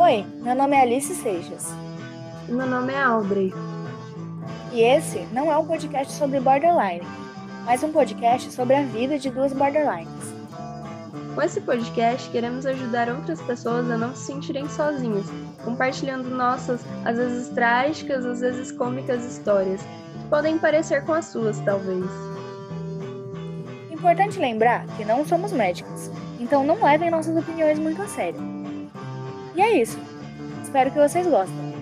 Oi, meu nome é Alice Seixas. E meu nome é Audrey. E esse não é um podcast sobre borderline, mas um podcast sobre a vida de duas borderlines. Com esse podcast, queremos ajudar outras pessoas a não se sentirem sozinhas, compartilhando nossas, às vezes trágicas, às vezes cômicas histórias, que podem parecer com as suas, talvez. Importante lembrar que não somos médicos, então não levem nossas opiniões muito a sério. E é isso. Espero que vocês gostem.